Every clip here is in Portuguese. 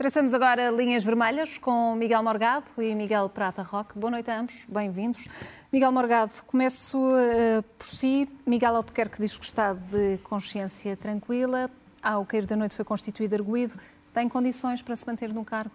Traçamos agora linhas vermelhas com Miguel Morgado e Miguel Prata Roque. Boa noite a ambos, bem-vindos. Miguel Morgado, começo uh, por si. Miguel Albuquerque diz que está de consciência tranquila. Ao cair da noite foi constituído arguído. Tem condições para se manter no cargo?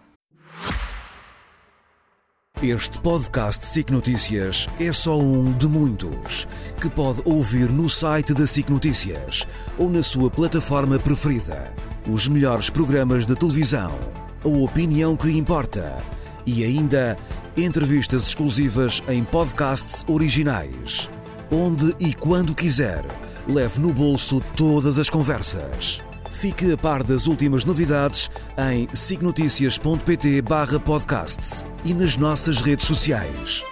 Este podcast SIC Notícias é só um de muitos que pode ouvir no site da SIC Notícias ou na sua plataforma preferida. Os melhores programas de televisão, a opinião que importa e ainda entrevistas exclusivas em podcasts originais. Onde e quando quiser, leve no bolso todas as conversas. Fique a par das últimas novidades em signoticias.pt barra podcast e nas nossas redes sociais.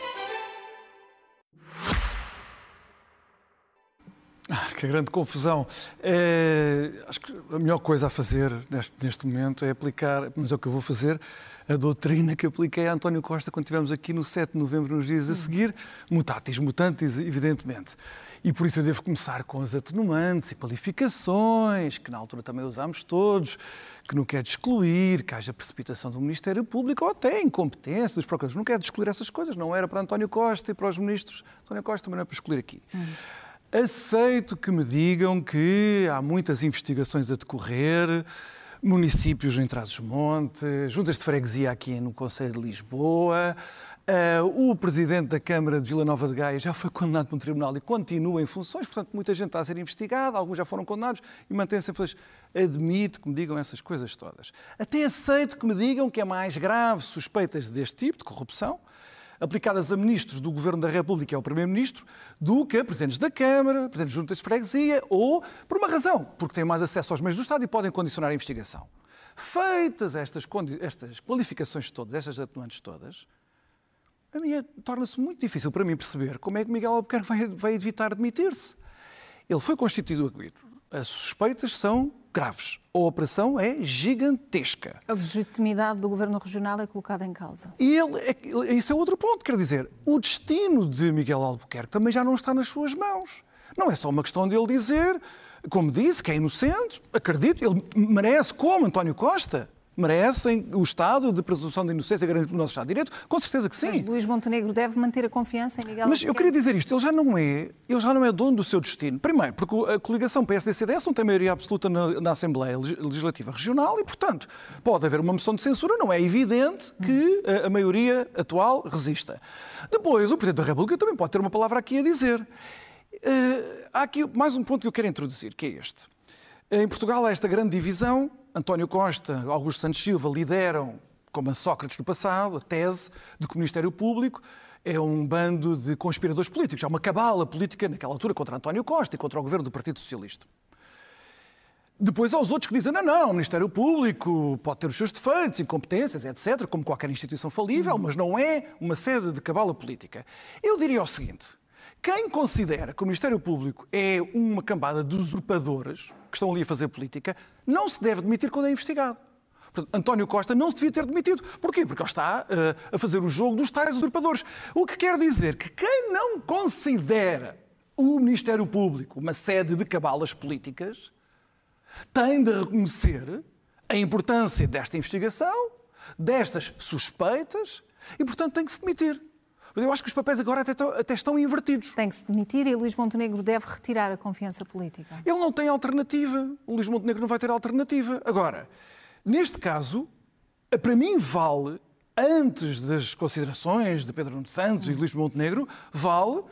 Que grande confusão. É, acho que a melhor coisa a fazer neste, neste momento é aplicar, mas é o que eu vou fazer, a doutrina que apliquei a António Costa quando estivemos aqui no 7 de novembro, nos dias a seguir, mutatis mutantes, evidentemente. E por isso eu devo começar com as atenuantes e qualificações, que na altura também usámos todos, que não quer excluir, que haja precipitação do Ministério Público ou até incompetência dos procuradores. Não quer excluir essas coisas, não era para António Costa e para os ministros. António Costa também não é para excluir aqui. Hum. Aceito que me digam que há muitas investigações a decorrer, municípios em Trás-os-Montes, juntas de freguesia aqui no Conselho de Lisboa, Uh, o presidente da Câmara de Vila Nova de Gaia já foi condenado por um tribunal e continua em funções, portanto, muita gente está a ser investigada, alguns já foram condenados e mantém-se em funções. Admito que me digam essas coisas todas. Até aceito que me digam que é mais grave suspeitas deste tipo, de corrupção, aplicadas a ministros do Governo da República, é o Primeiro-Ministro, do que a presidentes da Câmara, presidentes de juntas de freguesia, ou por uma razão, porque têm mais acesso aos meios do Estado e podem condicionar a investigação. Feitas estas, estas qualificações todas, estas atenuantes todas, a torna-se muito difícil para mim perceber como é que Miguel Albuquerque vai, vai evitar demitir-se. Ele foi constituído arguido. As suspeitas são graves. A operação é gigantesca. A legitimidade do governo regional é colocada em causa. E ele, é, isso é outro ponto. Quer dizer, o destino de Miguel Albuquerque também já não está nas suas mãos. Não é só uma questão dele dizer, como disse, que é inocente. Acredito, ele merece, como António Costa, merecem o Estado de presunção de inocência garantido pelo nosso Estado de Direito? Com certeza que sim. Mas Luís Montenegro deve manter a confiança em Miguel Mas eu queria dizer isto, ele já não é, ele já não é dono do seu destino. Primeiro, porque a coligação PSD-CDS não tem maioria absoluta na, na, Assembleia Legislativa Regional e, portanto, pode haver uma moção de censura, não é evidente que a, a maioria atual resista. Depois, o Presidente da República também pode ter uma palavra aqui a dizer. Uh, há aqui mais um ponto que eu quero introduzir, que é este. Em Portugal há esta grande divisão António Costa, Augusto Santos Silva lideram, como a Sócrates no passado, a tese de que o Ministério Público é um bando de conspiradores políticos. Há uma cabala política naquela altura contra António Costa e contra o governo do Partido Socialista. Depois há os outros que dizem, não, não, o Ministério Público pode ter os seus defeitos, incompetências, etc., como qualquer instituição falível, mas não é uma sede de cabala política. Eu diria o seguinte, quem considera que o Ministério Público é uma cambada de usurpadores que estão ali a fazer política, não se deve demitir quando é investigado. Portanto, António Costa não se devia ter demitido. Porquê? Porque ele está uh, a fazer o jogo dos tais usurpadores. O que quer dizer que quem não considera o Ministério Público uma sede de cabalas políticas tem de reconhecer a importância desta investigação, destas suspeitas e, portanto, tem que se demitir. Eu acho que os papéis agora até, até estão invertidos. Tem que se demitir e Luís Montenegro deve retirar a confiança política. Ele não tem alternativa. O Luís Montenegro não vai ter alternativa. Agora, neste caso, para mim vale, antes das considerações de Pedro Nuno Santos hum. e de Luís Montenegro, vale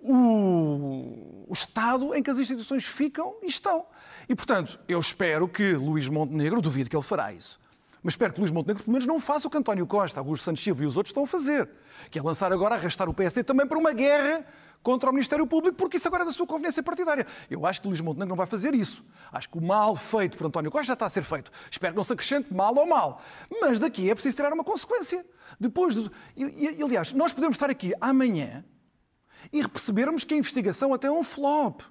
o, o, estado em que as instituições ficam e estão. E, portanto, eu espero que Luís Montenegro, duvido que ele fará isso, mas espero que Luís Montenegro, pelo menos, não faça o que António Costa, Augusto Santos Silva e os outros estão a fazer, que é lançar agora, arrastar o PSD também para uma guerra contra o Ministério Público, porque isso agora é da sua conveniência partidária. Eu acho que Luís Montenegro não vai fazer isso. Acho que o mal feito por António Costa já está a ser feito. Espero que não se acrescente mal ou mal. Mas daqui é preciso tirar uma consequência. Depois, de... e, e, aliás, nós podemos estar aqui amanhã e percebermos que a investigação até é um flop.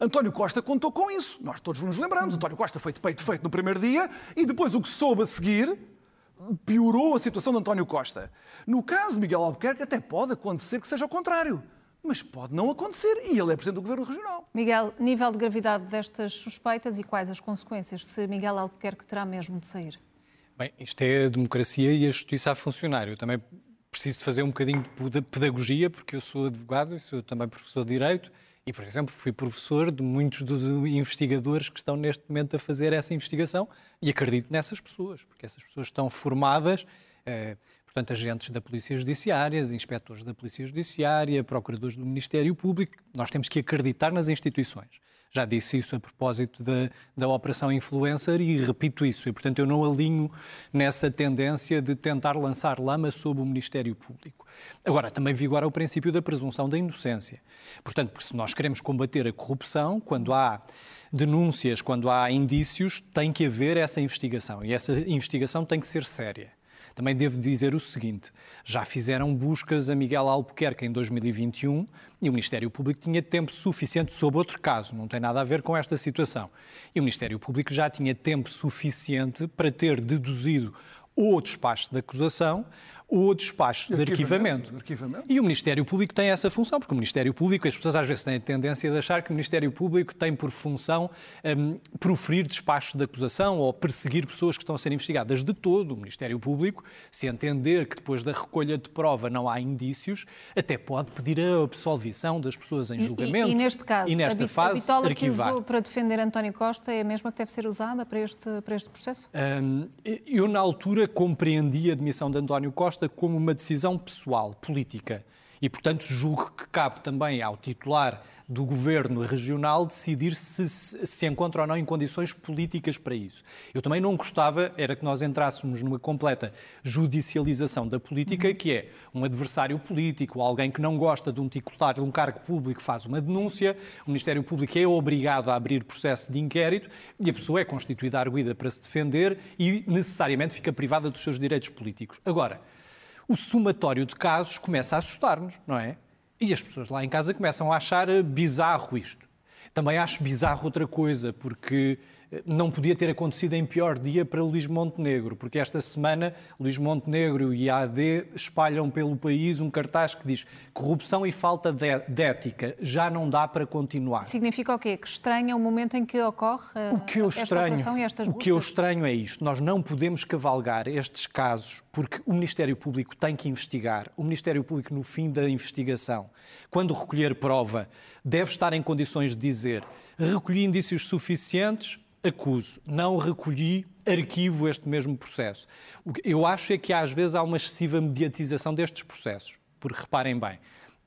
António Costa contou com isso. Nós todos nos lembramos. António Costa foi de peito feito no primeiro dia e depois o que soube a seguir piorou a situação de António Costa. No caso de Miguel Albuquerque, até pode acontecer que seja o contrário. Mas pode não acontecer e ele é Presidente do Governo Regional. Miguel, nível de gravidade destas suspeitas e quais as consequências se Miguel Albuquerque terá mesmo de sair? Bem, isto é a democracia e a justiça a funcionar. Eu também preciso de fazer um bocadinho de pedagogia, porque eu sou advogado e sou também professor de Direito, e, por exemplo, fui professor de muitos dos investigadores que estão neste momento a fazer essa investigação e acredito nessas pessoas, porque essas pessoas estão formadas, eh, portanto, agentes da Polícia Judiciária, inspectores da Polícia Judiciária, procuradores do Ministério Público. Nós temos que acreditar nas instituições. Já disse isso a propósito da, da Operação Influencer e repito isso. E, portanto, eu não alinho nessa tendência de tentar lançar lama sobre o Ministério Público. Agora, também vigora o princípio da presunção da inocência. Portanto, porque se nós queremos combater a corrupção, quando há denúncias, quando há indícios, tem que haver essa investigação. E essa investigação tem que ser séria. Também devo dizer o seguinte: já fizeram buscas a Miguel Albuquerque em 2021 e o Ministério Público tinha tempo suficiente sob outro caso, não tem nada a ver com esta situação. E o Ministério Público já tinha tempo suficiente para ter deduzido o despacho de acusação o despacho de arquivamento. arquivamento. E o Ministério Público tem essa função, porque o Ministério Público, as pessoas às vezes têm a tendência de achar que o Ministério Público tem por função um, proferir despachos de acusação ou perseguir pessoas que estão a ser investigadas. De todo, o Ministério Público, se entender que depois da recolha de prova não há indícios, até pode pedir a absolvição das pessoas em julgamento. E, e, e neste caso, e nesta a, fase, a bitola arquivar. que usou para defender António Costa é a mesma que deve ser usada para este, para este processo? Um, eu, na altura, compreendi a admissão de António Costa como uma decisão pessoal, política. E, portanto, julgo que cabe também ao titular do governo regional decidir se se encontra ou não em condições políticas para isso. Eu também não gostava, era que nós entrássemos numa completa judicialização da política, que é um adversário político, alguém que não gosta de um titular de um cargo público faz uma denúncia, o Ministério Público é obrigado a abrir processo de inquérito e a pessoa é constituída arguida para se defender e necessariamente fica privada dos seus direitos políticos. Agora, o somatório de casos começa a assustar-nos, não é? E as pessoas lá em casa começam a achar bizarro isto. Também acho bizarro outra coisa, porque não podia ter acontecido em pior dia para Luís Montenegro, porque esta semana Luís Montenegro e a AD espalham pelo país um cartaz que diz corrupção e falta de, ética, já não dá para continuar. Significa o quê? Que estranha o momento em que ocorre uh, o que eu esta estranho, e estas O que eu estranho é isto, nós não podemos cavalgar estes casos porque o Ministério Público tem que investigar, o Ministério Público no fim da investigação, quando recolher prova, deve estar em condições de dizer recolhi indícios suficientes, acuso, não recolhi, arquivo este mesmo processo. O que eu acho é que às vezes há uma excessiva mediatização destes processos. Porque reparem bem,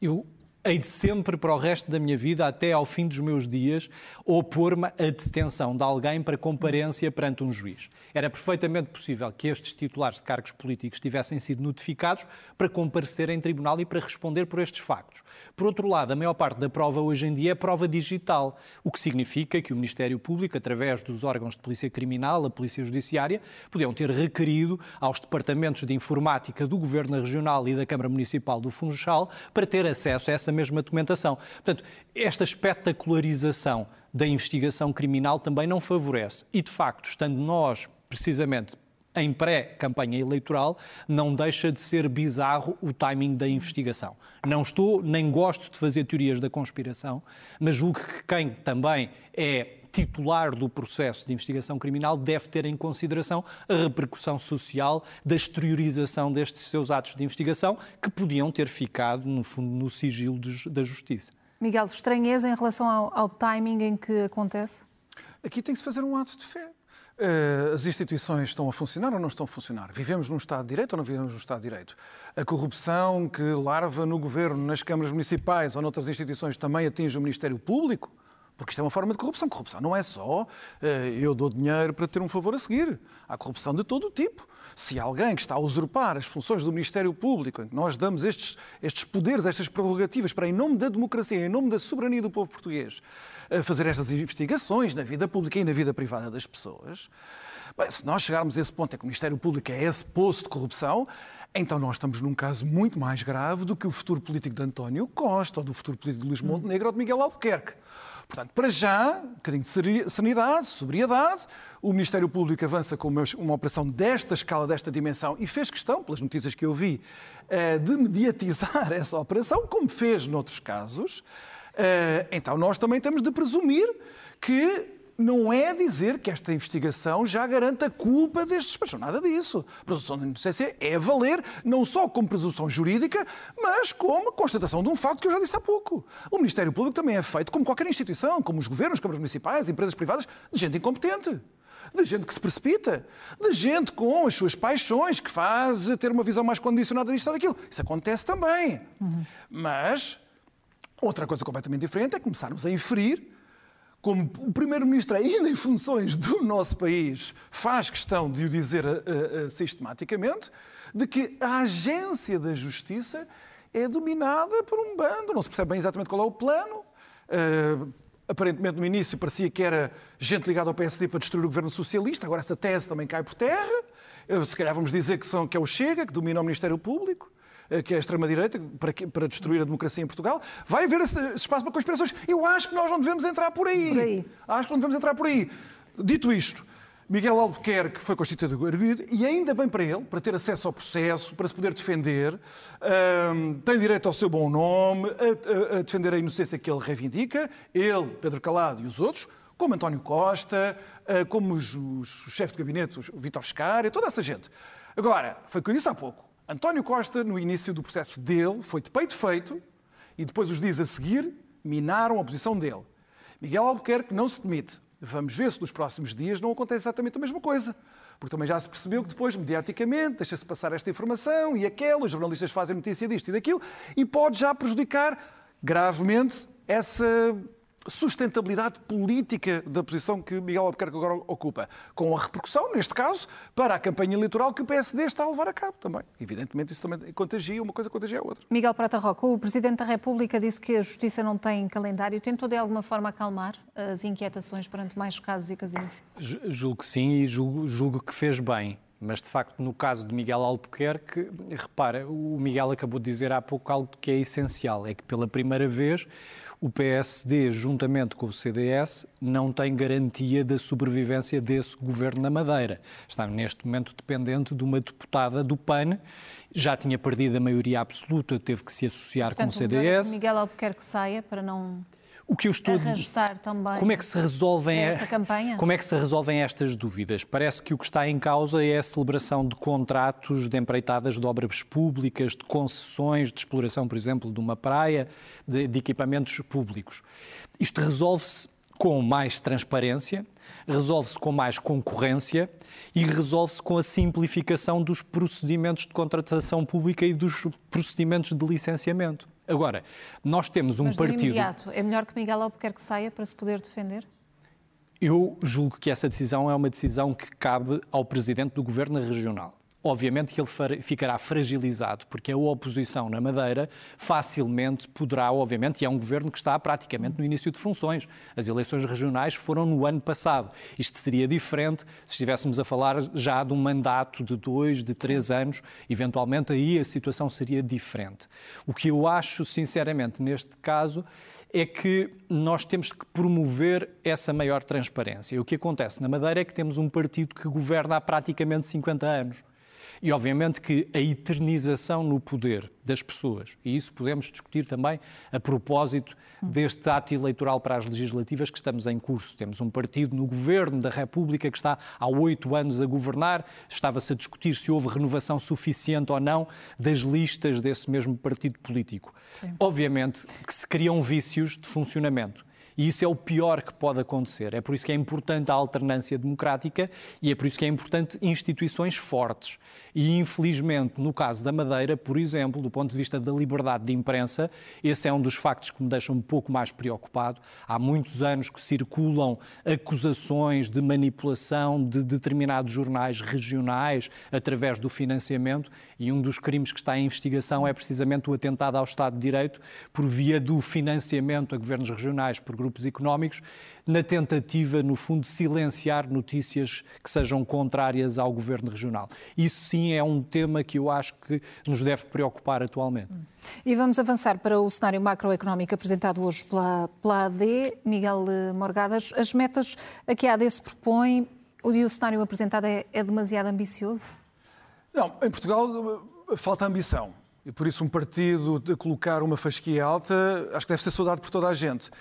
eu hei de sempre, para o resto da minha vida, até ao fim dos meus dias, opor-me à detenção de alguém para comparência perante um juiz. Era perfeitamente possível que estes titulares de cargos políticos tivessem sido notificados para comparecer em tribunal e para responder por estes factos. Por outro lado, a maior parte da prova hoje em dia é prova digital, o que significa que o Ministério Público, através dos órgãos de polícia criminal, a Polícia Judiciária, podiam ter requerido aos departamentos de informática do Governo Regional e da Câmara Municipal do Funchal para ter acesso a essa mesma documentação. Portanto, esta espetacularização da investigação criminal também não favorece. E, de facto, estando nós, precisamente, em pré-campanha eleitoral, não deixa de ser bizarro o timing da investigação. Não estou, nem gosto de fazer teorias da conspiração, mas julgo que quem também é titular do processo de investigação criminal deve ter em consideração a repercussão social da exteriorização destes seus atos de investigação, que podiam ter ficado, no fundo, no sigilo da justiça. Miguel, estranheza em relação ao, ao timing em que acontece? Aqui tem que se fazer um ato de fé. Eh, as instituições estão a funcionar ou não estão a funcionar? Vivemos num Estado de Direito ou não vivemos num Estado de Direito? A corrupção que larva no governo, nas câmaras municipais ou noutras instituições também atinge o Ministério Público? Porque isto é uma forma de corrupção. Corrupção não é só uh, eu dou dinheiro para ter um favor a seguir. Há corrupção de todo o tipo. Se alguém que está a usurpar as funções do Ministério Público, em que nós damos estes, estes poderes, estas prerrogativas para, em nome da democracia, em nome da soberania do povo português, uh, fazer estas investigações na vida pública e na vida privada das pessoas, bem, se nós chegarmos a esse ponto em que o Ministério Público é esse poço de corrupção, então nós estamos num caso muito mais grave do que o futuro político de António Costa, ou do futuro político de Luís Montenegro ou de Miguel Albuquerque. Portanto, para já, um bocadinho de sanidade, sobriedade. O Ministério Público avança com uma operação desta escala, desta dimensão, e fez questão, pelas notícias que eu vi, eh, de mediatizar essa operação, como fez noutros casos. Eh, então, nós também temos de presumir que não é dizer que esta investigação já garanta a culpa destes despachos. Nada disso. A presunção de inocência é valer não só como presunção jurídica, mas como constatação de um facto que eu já disse há pouco. O Ministério Público também é feito, como qualquer instituição, como os governos, câmaras municipais, empresas privadas, de gente incompetente de gente que se precipita, de gente com as suas paixões, que faz ter uma visão mais condicionada disto ou daquilo. Isso acontece também. Uhum. Mas outra coisa completamente diferente é começarmos a inferir como o Primeiro-Ministro, ainda em funções do nosso país, faz questão de o dizer uh, uh, sistematicamente, de que a agência da justiça é dominada por um bando. Não se percebe bem exatamente qual é o plano. Uh, aparentemente, no início, parecia que era gente ligada ao PSD para destruir o governo socialista. Agora, essa tese também cai por terra. Se calhar vamos dizer que, são, que é o Chega, que domina o Ministério Público. Eh, que é a extrema-direita, para, para destruir a democracia em Portugal, vai haver esse espaço para conspirações. Eu acho que nós não devemos entrar por aí. Por aí. Acho que não devemos entrar por aí. Dito isto, Miguel Albuquerque foi constituído arguido e ainda bem para ele, para ter acesso ao processo, para se poder defender, um, tem direito ao seu bom nome, a, a, a, defender a inocência que ele reivindica, ele, Pedro Calado e os outros, como António Costa, uh, como os, os, o chefe de gabinete, o Vítor Scar, toda essa gente. Agora, foi o que eu disse há pouco, António Costa, no início do processo dele, foi de peito feito e depois, os dias a seguir, minaram a posição dele. Miguel Albuquerque não se demite. Vamos ver se nos próximos dias não acontece exatamente a mesma coisa. Porque também já se percebeu que depois, mediaticamente, deixa-se passar esta informação e aquela, os jornalistas fazem notícia disto e daquilo, e pode já prejudicar gravemente essa sustentabilidade política da posição que Miguel Albuquerque agora ocupa, com a repercussão, neste caso, para a campanha eleitoral que o PSD está a levar a cabo também. Evidentemente, isso também contagia, uma coisa contagia a outra. Miguel Prata Roca, o Presidente da República disse que a Justiça não tem calendário. Tentou, de alguma forma, acalmar as inquietações perante mais casos e casinos? Julgo que sim e julgo, julgo que fez bem. Mas, de facto, no caso de Miguel Albuquerque, repara, o Miguel acabou de dizer há pouco algo que é essencial, é que pela primeira vez o PSD, juntamente com o CDS, não tem garantia da sobrevivência desse governo na Madeira. Está neste momento dependente de uma deputada do PAN, já tinha perdido a maioria absoluta, teve que se associar Portanto, com o CDS. O Miguel Albuquerque saia para não o que eu estou arrastar também como é que se resolvem esta campanha? Como é que se resolvem estas dúvidas? Parece que o que está em causa é a celebração de contratos de empreitadas de obras públicas, de concessões de exploração, por exemplo, de uma praia, de, de equipamentos públicos. Isto resolve-se com mais transparência, resolve-se com mais concorrência e resolve-se com a simplificação dos procedimentos de contratação pública e dos procedimentos de licenciamento. Agora, nós temos um Mas partido. Imediato, é melhor que Miguel Albuquerque saia para se poder defender? Eu julgo que essa decisão é uma decisão que cabe ao presidente do governo regional. Obviamente que ele ficará fragilizado, porque a oposição na Madeira facilmente poderá, obviamente, e é um governo que está praticamente no início de funções. As eleições regionais foram no ano passado. Isto seria diferente se estivéssemos a falar já de um mandato de dois, de três anos. Eventualmente aí a situação seria diferente. O que eu acho, sinceramente, neste caso, é que nós temos que promover essa maior transparência. O que acontece na Madeira é que temos um partido que governa há praticamente 50 anos. E, obviamente, que a eternização no poder das pessoas, e isso podemos discutir também a propósito deste ato eleitoral para as legislativas que estamos em curso. Temos um partido no governo da República que está há oito anos a governar, estava-se a discutir se houve renovação suficiente ou não das listas desse mesmo partido político. Sim. Obviamente que se criam vícios de funcionamento. E isso é o pior que pode acontecer. É por isso que é importante a alternância democrática e é por isso que é importante instituições fortes. E, infelizmente, no caso da Madeira, por exemplo, do ponto de vista da liberdade de imprensa, esse é um dos factos que me deixa um pouco mais preocupado. Há muitos anos que circulam acusações de manipulação de determinados jornais regionais através do financiamento e um dos crimes que está em investigação é precisamente o atentado ao Estado de Direito por via do financiamento a governos regionais por grupos económicos, na tentativa, no fundo, de silenciar notícias que sejam contrárias ao governo regional. Isso sim é um tema que eu acho que nos deve preocupar atualmente. E vamos avançar para o cenário macroeconómico apresentado hoje pela, pela AD. Miguel Morgadas, as metas a que a AD se propõe e o cenário apresentado é, é demasiado ambicioso? Não, em Portugal falta ambição. E por isso um partido de colocar uma fasquia alta, acho que deve ser saudado por toda a gente.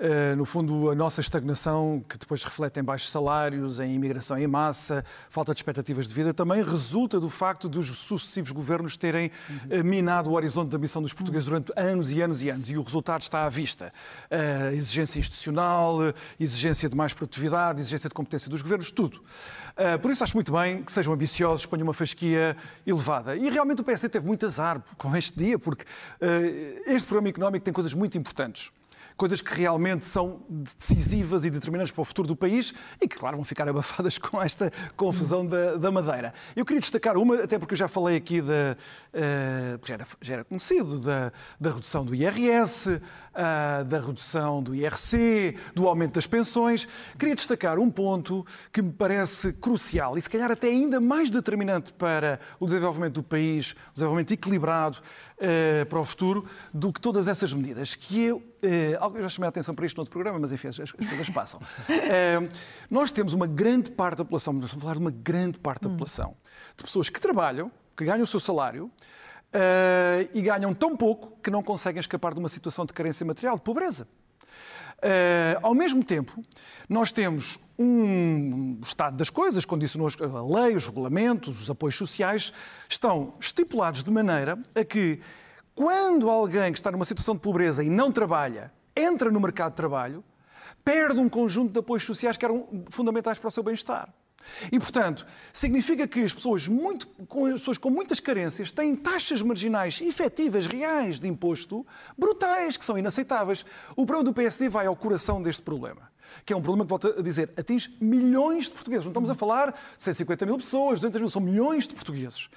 Uh, no fundo, a nossa estagnação, que depois reflete em baixos salários, em imigração em massa, falta de expectativas de vida, também resulta do facto dos sucessivos governos terem uh, minado o horizonte da missão dos portugueses durante anos e anos e anos. E o resultado está à vista. Uh, exigência institucional, exigência de mais produtividade, exigência de competência dos governos, tudo. por isso acho muito bem que sejam ambiciosos, ponham uma fasquia elevada. E realmente o PSD teve muito azar com este dia, porque este programa económico tem coisas muito importantes coisas que realmente são decisivas e determinantes para o futuro do país e que, claro, vão ficar abafadas com esta confusão da, da Madeira. Eu queria destacar uma, até porque eu já falei aqui da. Uh, já, era, já era conhecido, da, da redução do IRS, uh, da redução do IRC, do aumento das pensões. Queria destacar um ponto que me parece crucial e, se calhar, até ainda mais determinante para o desenvolvimento do país, o desenvolvimento equilibrado uh, para o futuro, do que todas essas medidas, que eu, uh, eu já chamei a atenção para isto no outro programa, mas enfim, as, as coisas passam. nós temos uma grande parte da população, vamos falar de uma grande parte da hum. população, de pessoas que trabalham, que ganham o seu salário, uh, e ganham tão pouco que não conseguem escapar de uma situação de carência material, de pobreza. Uh, ao mesmo tempo, nós temos um estado das coisas, condicionou a lei, os regulamentos, os apoios sociais, estão estipulados de maneira a que, quando alguém que está numa situação de pobreza e não trabalha, entra no mercado de trabalho, perde um conjunto de apoios sociais que eram fundamentais para o seu bem-estar. E, portanto, significa que as pessoas, muito, as pessoas com muitas carências têm taxas marginais efetivas, reais de imposto, brutais, que são inaceitáveis. O problema do PSD vai ao coração deste problema que é um problema que, volto a dizer, atinge milhões de portugueses. Não estamos a falar de 150 mil pessoas, 200 mil, são milhões de portugueses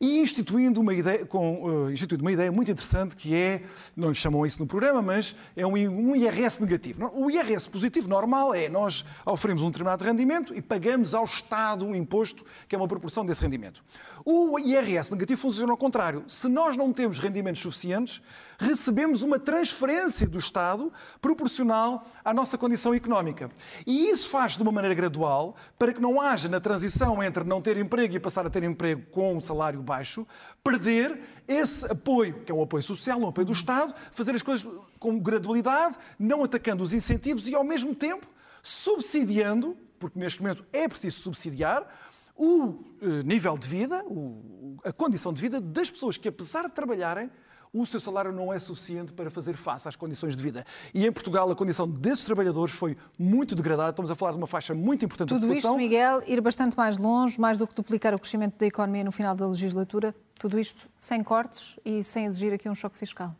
e instituindo uma ideia, com, uh, instituindo uma ideia muito interessante que é, não lhe chamam isso no programa, mas é um, um IRS negativo. O IRS positivo normal é nós oferimos um determinado rendimento e pagamos ao Estado um imposto que é uma proporção desse rendimento. O IRS negativo funciona ao contrário. Se nós não temos rendimentos suficientes, recebemos uma transferência do Estado proporcional à nossa condição económica. E isso faz de uma maneira gradual para que não haja na transição entre não ter emprego e passar a ter emprego com um salário baixo perder esse apoio, que é um apoio social, um apoio do Estado, fazer as coisas com gradualidade, não atacando os incentivos e, ao mesmo tempo, subsidiando, porque neste momento é preciso subsidiar, o eh, nível de vida, a condição de vida das pessoas que, apesar de trabalharem, o seu salário não é suficiente para fazer face às condições de vida. E em Portugal a condição desses trabalhadores foi muito degradada. Estamos a falar de uma faixa muito importante Tudo da população. Tudo isto, Miguel, ir bastante mais longe, mais do que duplicar o crescimento da economia no final da legislatura, tudo isto sem cortes e sem exigir aqui um choque fiscal.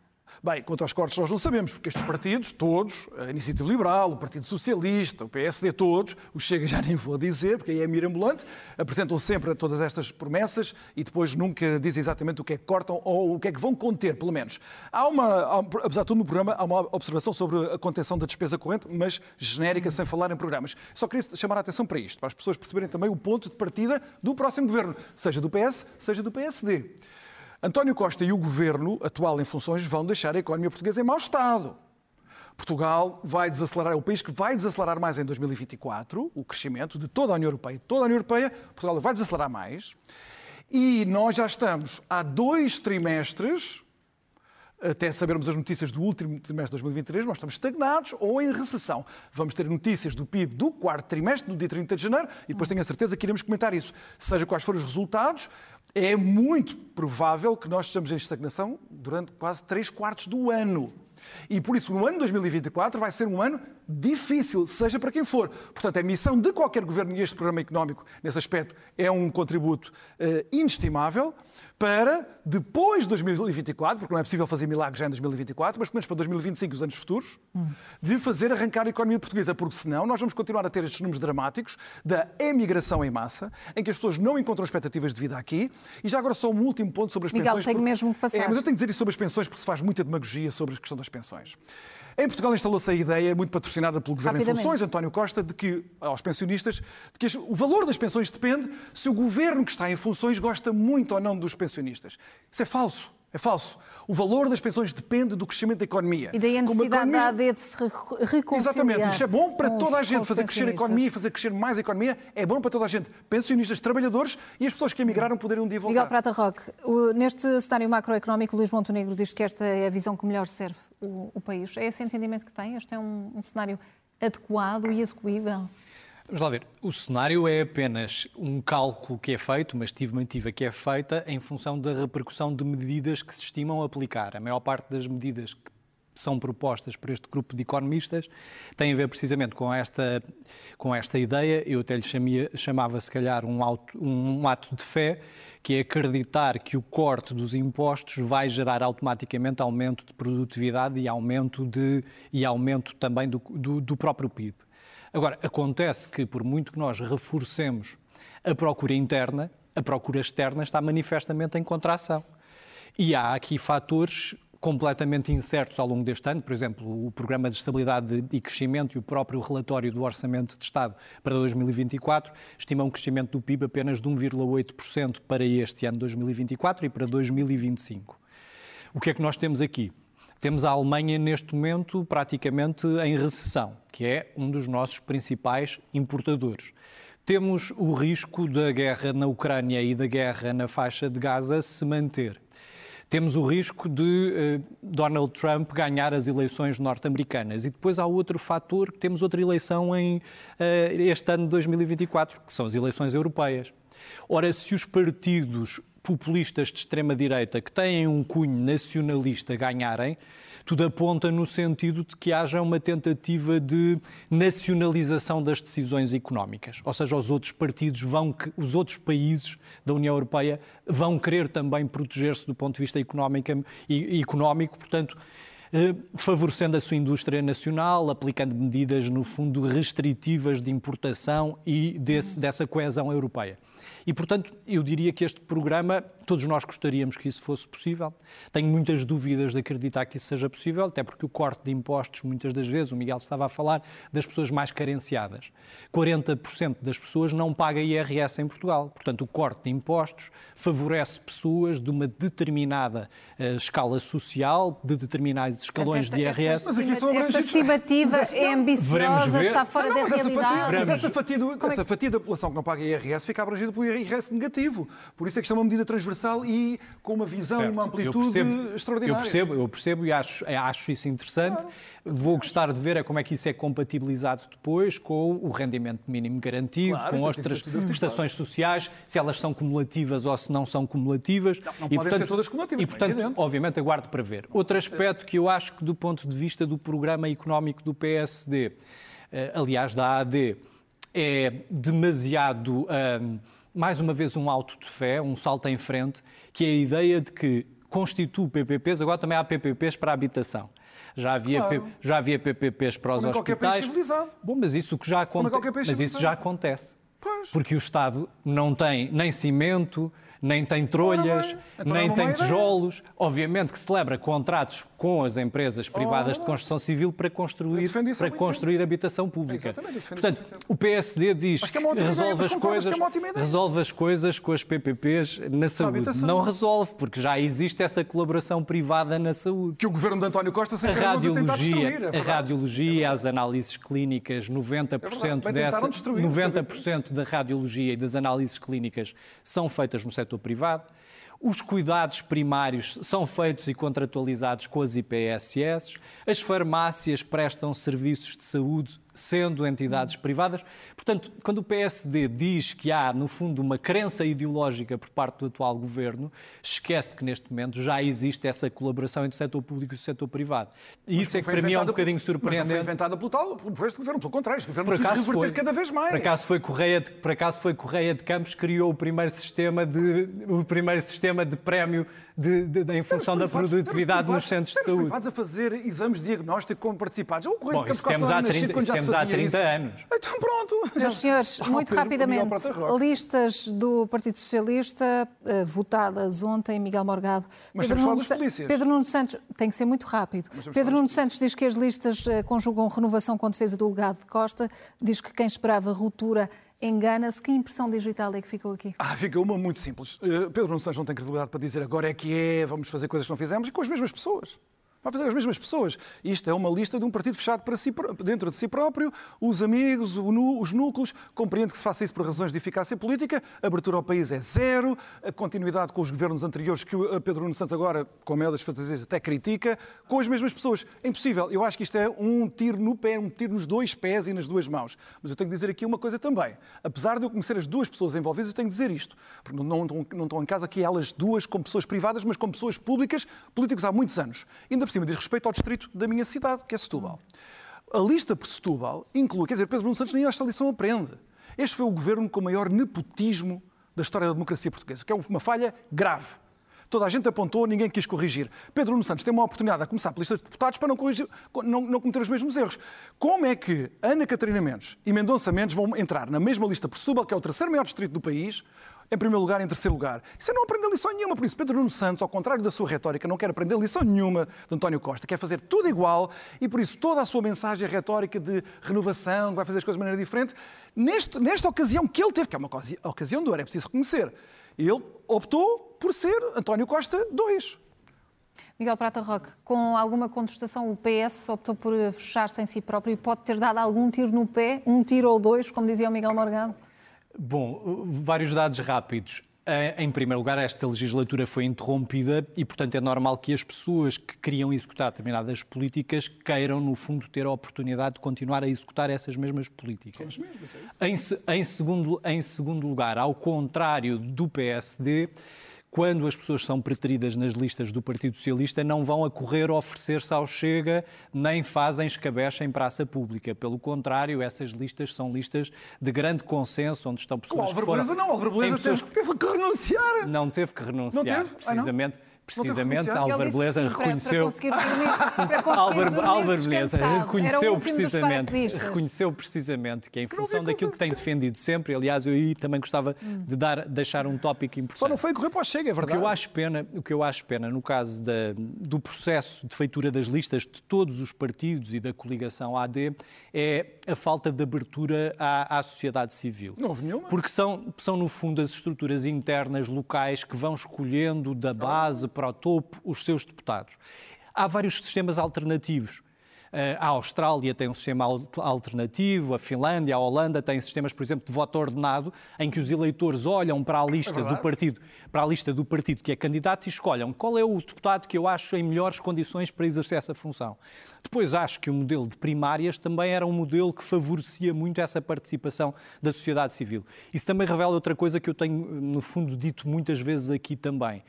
Bem, quanto aos cortes nós não sabemos, porque estes partidos, todos, a Iniciativa Liberal, o Partido Socialista, o PSD, todos, o Chega já nem vou dizer, porque aí é mirambulante, apresentam sempre todas estas promessas e depois nunca dizem exatamente o que é que cortam ou o que é que vão conter, pelo menos. Há uma, apesar de tudo no programa, há uma observação sobre a contenção da despesa corrente, mas genérica, sem falar em programas. Só queria chamar a atenção para isto, para as pessoas perceberem também o ponto de partida do próximo governo, seja do PS, seja do PSD. António Costa e o governo atual em funções vão deixar a economia portuguesa em mau estado. Portugal vai desacelerar, é o país que vai desacelerar mais em 2024, o crescimento de toda a União Europeia. Toda a União Europeia, Portugal vai desacelerar mais. E nós já estamos há dois trimestres, até sabermos as notícias do último trimestre de 2023, nós estamos estagnados ou em recessão. Vamos ter notícias do PIB do quarto trimestre, no dia 30 de janeiro, e depois tenho a certeza que iremos comentar isso. Seja quais forem os resultados, é muito provável que nós estejamos em estagnação durante quase três quartos do ano. E por isso, o ano 2024 vai ser um ano difícil, seja para quem for. Portanto, a missão de qualquer governo, e este programa económico, nesse aspecto, é um contributo uh, inestimável para depois de 2024, porque não é possível fazer milagres já em 2024, mas pelo menos para 2025 e os anos futuros, de fazer arrancar a economia portuguesa, porque senão nós vamos continuar a ter estes números dramáticos da emigração em massa, em que as pessoas não encontram expectativas de vida aqui. E já agora só um último ponto sobre as Miguel, pensões. Miguel, tenho porque... mesmo que passar. É, mas eu tenho que dizer isso sobre as pensões porque se faz muita demagogia sobre a questão das pensões. Em Portugal instalou-se a ideia, muito patrocinada pelo Governo em funções, António Costa, de que, aos pensionistas, de que o valor das pensões depende se o Governo que está em funções gosta muito ou não dos pensionistas. Isso é falso. É falso. O valor das pensões depende do crescimento da economia. E daí a necessidade da AD de se re- reconciliar. Exatamente. Isto é bom para toda a gente. Fazer crescer a economia, fazer crescer mais a economia, é bom para toda a gente. Pensionistas, trabalhadores e as pessoas que emigraram poderem um dia voltar. Miguel Prata Roque, neste cenário macroeconómico, Luís Montenegro diz que esta é a visão que melhor serve o, o país. É esse entendimento que tem? Este é um, um cenário adequado e execuível? Vamos lá ver. O cenário é apenas um cálculo que é feito, uma estimativa que é feita em função da repercussão de medidas que se estimam aplicar. A maior parte das medidas que são propostas por este grupo de economistas tem a ver precisamente com esta, com esta ideia, eu até lhe chamia, chamava se calhar um, auto- um ato de fé, que é acreditar que o corte dos impostos vai gerar automaticamente aumento de produtividade e aumento, de, e aumento também do, do, do próprio PIB. Agora, acontece que, por muito que nós reforcemos a procura interna, a procura externa está manifestamente em contração. E há aqui fatores completamente incertos ao longo deste ano, por exemplo, o Programa de Estabilidade e Crescimento e o próprio relatório do Orçamento de Estado para 2024 estimam um crescimento do PIB apenas de 1,8% para este ano 2024 e para 2025. O que é que nós temos aqui? Temos a Alemanha neste momento praticamente em recessão, que é um dos nossos principais importadores. Temos o risco da guerra na Ucrânia e da guerra na faixa de Gaza se manter. Temos o risco de eh, Donald Trump ganhar as eleições norte-americanas. E depois há outro fator, que temos outra eleição em eh, este ano de 2024, que são as eleições europeias. Ora, se os partidos populistas de extrema-direita que têm um cunho nacionalista ganharem, tudo aponta no sentido de que haja uma tentativa de nacionalização das decisões económicas. Ou seja, os outros partidos vão, os outros países da União Europeia vão querer também proteger-se do ponto de vista económico, económico portanto, eh, favorecendo a sua indústria nacional, aplicando medidas, no fundo, restritivas de importação e desse, dessa coesão europeia. E, portanto, eu diria que este programa, todos nós gostaríamos que isso fosse possível. Tenho muitas dúvidas de acreditar que isso seja possível, até porque o corte de impostos, muitas das vezes, o Miguel estava a falar das pessoas mais carenciadas. 40% das pessoas não paga IRS em Portugal. Portanto, o corte de impostos favorece pessoas de uma determinada uh, escala social, de determinados escalões Esta- de esta- IRS. Mas aqui são Esta abrangidos. estimativa Mas é ambiciosa, ver. está fora Não, não, da mas essa fatia, realidade. mas essa fatia, do- é essa fatia da população que não paga IRS fica abrangida pelo IRS negativo. Por isso é que isto é uma medida transversal e com uma visão e Certo. uma Eu amplitude percebo- extraordinária. Eu percebo, eu percebo e acho, é, acho isso interessante. Vou gostar de ver é como é que isso é compatibilizado depois com o rendimento mínimo garantido, Claro, com que outras prestações sociais, se elas são cumulativas ou se não são cumulativas. não podem ser todas cumulativas, E, portanto, evidente. obviamente, aguardo para ver. Outro aspecto que eu acho que, do ponto de vista do programa económico do PSD, eh, aliás, da AD, é demasiado, mais uma vez, um auto de fé, um salto em frente, que é a ideia de que constitui PPPs, agora também há PPPs para a habitação. Já havia, Claro. P- já havia PPPs para os Como hospitais. civilizado. Bom, mas isso que já acontece. Mas isso já acontece. Pois. Porque o Estado não tem nem cimento, nem tem trolhas, é nem tem má ideia. tijolos. Obviamente que celebra contratos com as empresas privadas de Ora. construção civil para construir, para construir habitação pública. Portanto, o PSD diz que é resolve as coisas, é resolve as coisas com as PPPs na saúde. Não resolve, porque já existe essa colaboração privada na saúde. Que o governo de António Costa A querer tentar radiologia, destruir. é a radiologia, as análises clínicas, 90% verdade. Bem, dessa, tentaram destruir, 90% da radiologia e das análises clínicas são feitas no setor privado. Os cuidados primários são feitos e contratualizados com as IPSS. As farmácias prestam serviços de saúde sendo entidades privadas. Portanto, quando o PSD diz que há, no fundo, uma crença ideológica por parte do atual governo, esquece que neste momento já existe essa colaboração entre o setor público e o setor privado. E isso é que para mim é um bocadinho Mas não foi surpreendente. inventada pelo tal, por este governo, pelo contrário, este governo Por quis reverter foi, cada vez mais. por acaso foi Correia de, por acaso foi Correia de Campos que criou o primeiro sistema de o primeiro sistema de prémio de, de- de- em função da privados- produtividade nos centros de saúde. privados a fazer exames de diagnóstico com participados. O Correio Bom, isso temos há não era 30 nascido quando já temos há fazia 30 isso. anos. Então pronto. Meus senhores, muito Pedro, rapidamente, listas do Partido Socialista eh, votadas ontem, Miguel Morgado. Mas Pedro temos Nuno. Pedro Nuno Santos, tem que ser muito rápido. Pedro Nuno Santos diz que as listas eh, conjugam renovação com defesa do legado de Costa, diz que quem esperava ruptura engana-se. Que impressão digital é que ficou aqui? Ah, fica uma muito simples. Uh, Pedro Santos não tem credibilidade para dizer agora é que é, vamos fazer coisas que não fizemos e com as mesmas pessoas vai fazer as mesmas pessoas. Isto é uma lista de um partido fechado para si, dentro de si próprio, os amigos, os núcleos, compreende que se faça isso por razões de eficácia política, a abertura ao país é zero, a continuidade com os governos anteriores, que Pedro Nuno Santos agora, com a das fantasias, até critica, com as mesmas pessoas. É impossível. Eu acho que isto é um tiro no pé, um tiro nos dois pés e nas duas mãos. Mas eu tenho que dizer aqui uma coisa também. Apesar de eu conhecer as duas pessoas envolvidas, eu tenho que dizer isto. Porque não, não, não estão em casa aqui elas duas como pessoas privadas, mas como pessoas públicas, políticos há muitos anos. Ainda cima diz respeito ao distrito da minha cidade, que é Setúbal. A lista por Setúbal inclui, quer dizer, Pedro Nuno Santos nem esta lição aprende. Este foi o governo com o maior nepotismo da história da democracia portuguesa, que é uma falha grave. Toda a gente apontou, ninguém quis corrigir. Pedro Nuno Santos tem uma oportunidade a começar pela lista de deputados para não, corrigir, não, não, cometer os mesmos erros. Como é que Ana Catarina Mendes e Mendonça Mendes vão entrar na mesma lista por Setúbal, que é o terceiro maior distrito do país, em primeiro lugar, em terceiro lugar. Isso é não aprender lição nenhuma. Por isso, Pedro Nuno Santos, ao contrário da sua retórica, não quer aprender lição nenhuma de António Costa, quer fazer tudo igual e, por isso, toda a sua mensagem retórica de renovação, que vai fazer as coisas de maneira diferente, neste, nesta ocasião que ele teve, que é uma ocasião de ouro, é preciso reconhecer, ele optou por ser António Costa 2. Miguel Prata Roque, com alguma contestação, o PS optou por fechar-se em si próprio e pode ter dado algum tiro no pé, um tiro ou dois, como dizia o Miguel Morgado? Bom, vários dados rápidos. Em primeiro lugar, esta legislatura foi interrompida e, portanto, é normal que as pessoas que queriam executar determinadas políticas queiram, no fundo, ter a oportunidade de continuar a executar essas mesmas políticas. É em, em, segundo, em segundo lugar, ao contrário do PSD, quando as pessoas são preteridas nas listas do Partido Socialista, não vão a correr oferecer-se ao Chega, nem fazem escabecha em praça pública. Pelo contrário, essas listas são listas de grande consenso, onde estão pessoas o que foram... Beleza não, Álvaro Beleza pessoas... teve que renunciar. Não teve que renunciar, não teve? precisamente. Ah? Precisamente, Álvaro Beleza reconheceu. Álvaro, Álvaro Beleza reconheceu precisamente, reconheceu precisamente que, em função daquilo que tem defendido sempre, aliás, eu aí também gostava hum. de dar, deixar um tópico importante. Só não foi correr para o Chega, é verdade. O que eu acho pena, o que eu acho pena no caso da, do processo de feitura das listas de todos os partidos e da coligação AD é a falta de abertura à, à sociedade civil. Não houve nenhuma. Porque são, são, no fundo, as estruturas internas locais que vão escolhendo da base para o topo os seus deputados. Há vários sistemas alternativos. Eh, a Austrália tem um sistema alternativo, a Finlândia, a Holanda têm sistemas, por exemplo, de voto ordenado, em que os eleitores olham para a lista é do partido, para a lista do partido que é candidato e escolham qual é o deputado que eu acho em melhores condições para exercer essa função. Depois acho que o modelo de primárias também era um modelo que favorecia muito essa participação da sociedade civil. Isso também revela outra coisa que eu tenho, no fundo, dito muitas vezes aqui também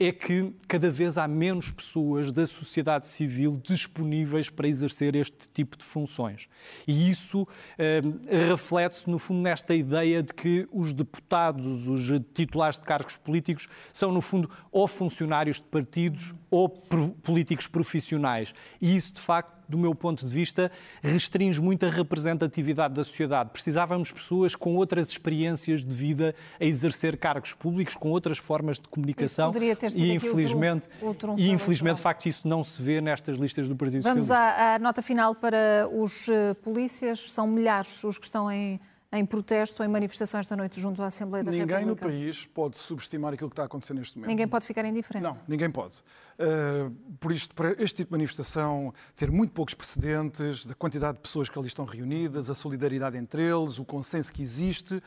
é que cada vez há menos pessoas da sociedade civil disponíveis para exercer este tipo de funções. E isso eh, reflete-se, no fundo, nesta ideia de que os deputados, os titulares de cargos políticos, são, no fundo, ou funcionários de partidos ou políticos profissionais. E isso, de facto, do meu ponto de vista, restringe muito a representatividade da sociedade. Precisávamos de pessoas com outras experiências de vida a exercer cargos públicos, com outras formas de comunicação. e infelizmente, o trunfo, e infelizmente, de facto, isso não se vê nestas listas do Partido Vamos Socialista. Vamos à, à nota final para os uh, polícias. São milhares os que estão em em protesto, em manifestações da noite junto à Assembleia da ninguém República? Ninguém no país pode subestimar aquilo que está a acontecer neste momento. Ninguém pode ficar indiferente? Não, ninguém pode. Uh, por isto, para este tipo de manifestação ter muito poucos precedentes, da quantidade de pessoas que ali estão reunidas, a solidariedade entre eles, o consenso que existe, uh,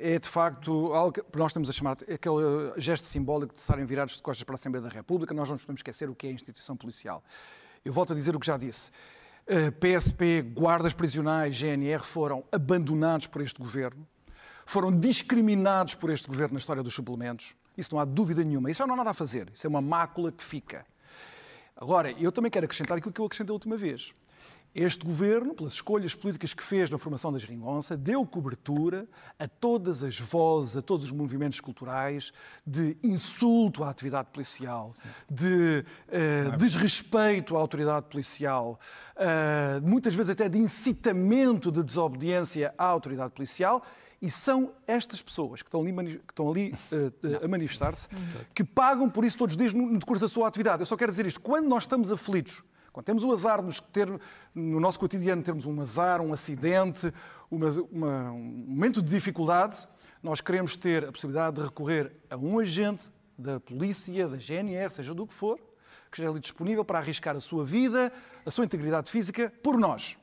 é de facto algo que nós temos a chamar aquele gesto simbólico de estarem virados de costas para a Assembleia da República. Nós não nos podemos esquecer o que é a instituição policial. Eu volto a dizer o que já disse. PSP, guardas prisionais, GNR foram abandonados por este governo, foram discriminados por este governo na história dos suplementos. Isso não há dúvida nenhuma. Isso já não há nada a fazer. Isso é uma mácula que fica. Agora, eu também quero acrescentar aquilo que eu acrescentei a última vez. Este governo, pelas escolhas políticas que fez na formação da geringonça, deu cobertura a todas as vozes, a todos os movimentos culturais de insulto à atividade policial, Sim. de uh, desrespeito à autoridade policial, uh, muitas vezes até de incitamento de desobediência à autoridade policial. E são estas pessoas que estão ali, que estão ali uh, a manifestar-se que pagam por isso todos os dias no decurso da sua atividade. Eu só quero dizer isto: quando nós estamos aflitos Quando temos o azar nos ter, no nosso cotidiano, termos um azar, um acidente, uma, uma, um momento de dificuldade, nós queremos ter a possibilidade de recorrer a um agente da polícia, da GNR, seja do que for, que esteja ali disponível para arriscar a sua vida, a sua integridade física, por nós.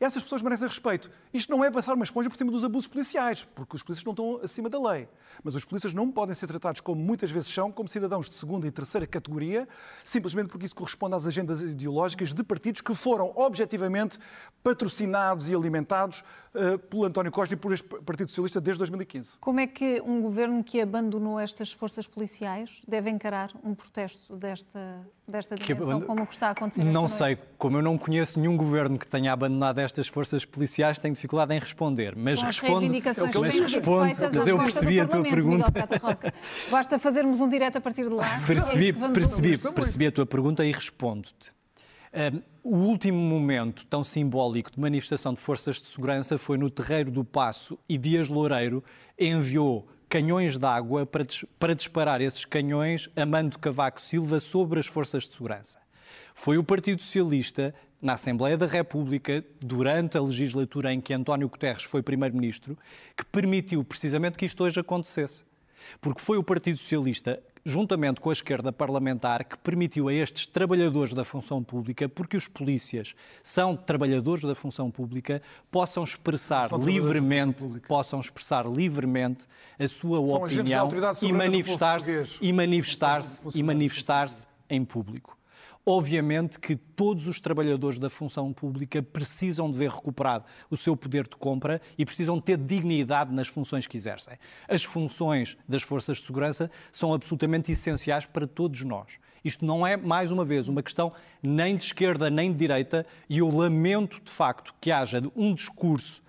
Essas pessoas merecem respeito. Isto não é passar uma esponja por cima dos abusos policiais, porque os polícias não estão acima da lei. Mas os polícias não podem ser tratados como muitas vezes são, como cidadãos de segunda e terceira categoria, simplesmente porque isso corresponde às agendas ideológicas de partidos que foram objetivamente patrocinados e alimentados uh, pelo António Costa e por este Partido Socialista desde 2015. Como é que um governo que abandonou estas forças policiais deve encarar um protesto desta, desta dimensão, como o que está a acontecer? Não sei, como eu não conheço nenhum governo que tenha abandonado estas forças policiais, tenho dificuldade em responder. Mas São respondo, mas, respondo, mas eu percebi a tua pergunta. Basta fazermos um direto a partir de lá. Percebi, é percebi, percebi a tua pergunta e respondo-te. O último momento tão simbólico de manifestação de forças de segurança foi no Terreiro do Passo e Dias Loureiro enviou canhões de água para, para disparar esses canhões a Mando Cavaco Silva sobre as forças de segurança. Foi o Partido Socialista, na Assembleia da República, durante a legislatura em que António Guterres foi Primeiro-Ministro, que permitiu precisamente que isto hoje acontecesse. Porque foi o Partido Socialista juntamente com a esquerda parlamentar, que permitiu a estes trabalhadores da função pública, porque os polícias são trabalhadores da função pública, possam expressar livremente, possam expressar livremente a sua são opinião e manifestar-se e manifestar-se e manifestar-se em público. Obviamente que todos os trabalhadores da função pública precisam de ver recuperado o seu poder de compra e precisam ter dignidade nas funções que exercem. As funções das forças de segurança são absolutamente essenciais para todos nós. Isto não é, mais uma vez, uma questão nem de esquerda nem de direita e eu lamento, de facto, que haja um discurso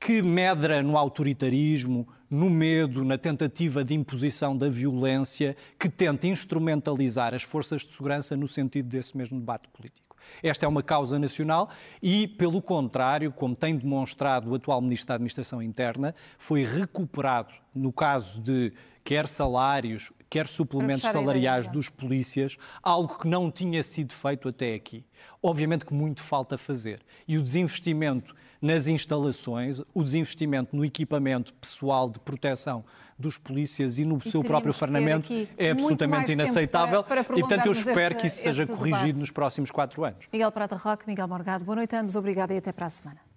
que medra no autoritarismo, no medo, na tentativa de imposição da violência, que tenta instrumentalizar as forças de segurança no sentido desse mesmo debate político. Esta é uma causa nacional e, pelo contrário, como tem demonstrado o atual Ministro da Administração Interna, foi recuperado, no caso de quer salários, quer suplementos salariais dos polícias, algo que não tinha sido feito até aqui. Obviamente que muito falta fazer. E o desinvestimento nas instalações, o desinvestimento no equipamento pessoal de proteção dos polícias e no e seu próprio farnamento é absolutamente inaceitável para, para e, portanto, eu espero este, que isso seja corrigido debate. nos próximos quatro anos. Miguel Prata Roque, Miguel Morgado, boa noite a ambos, obrigada e até para a semana.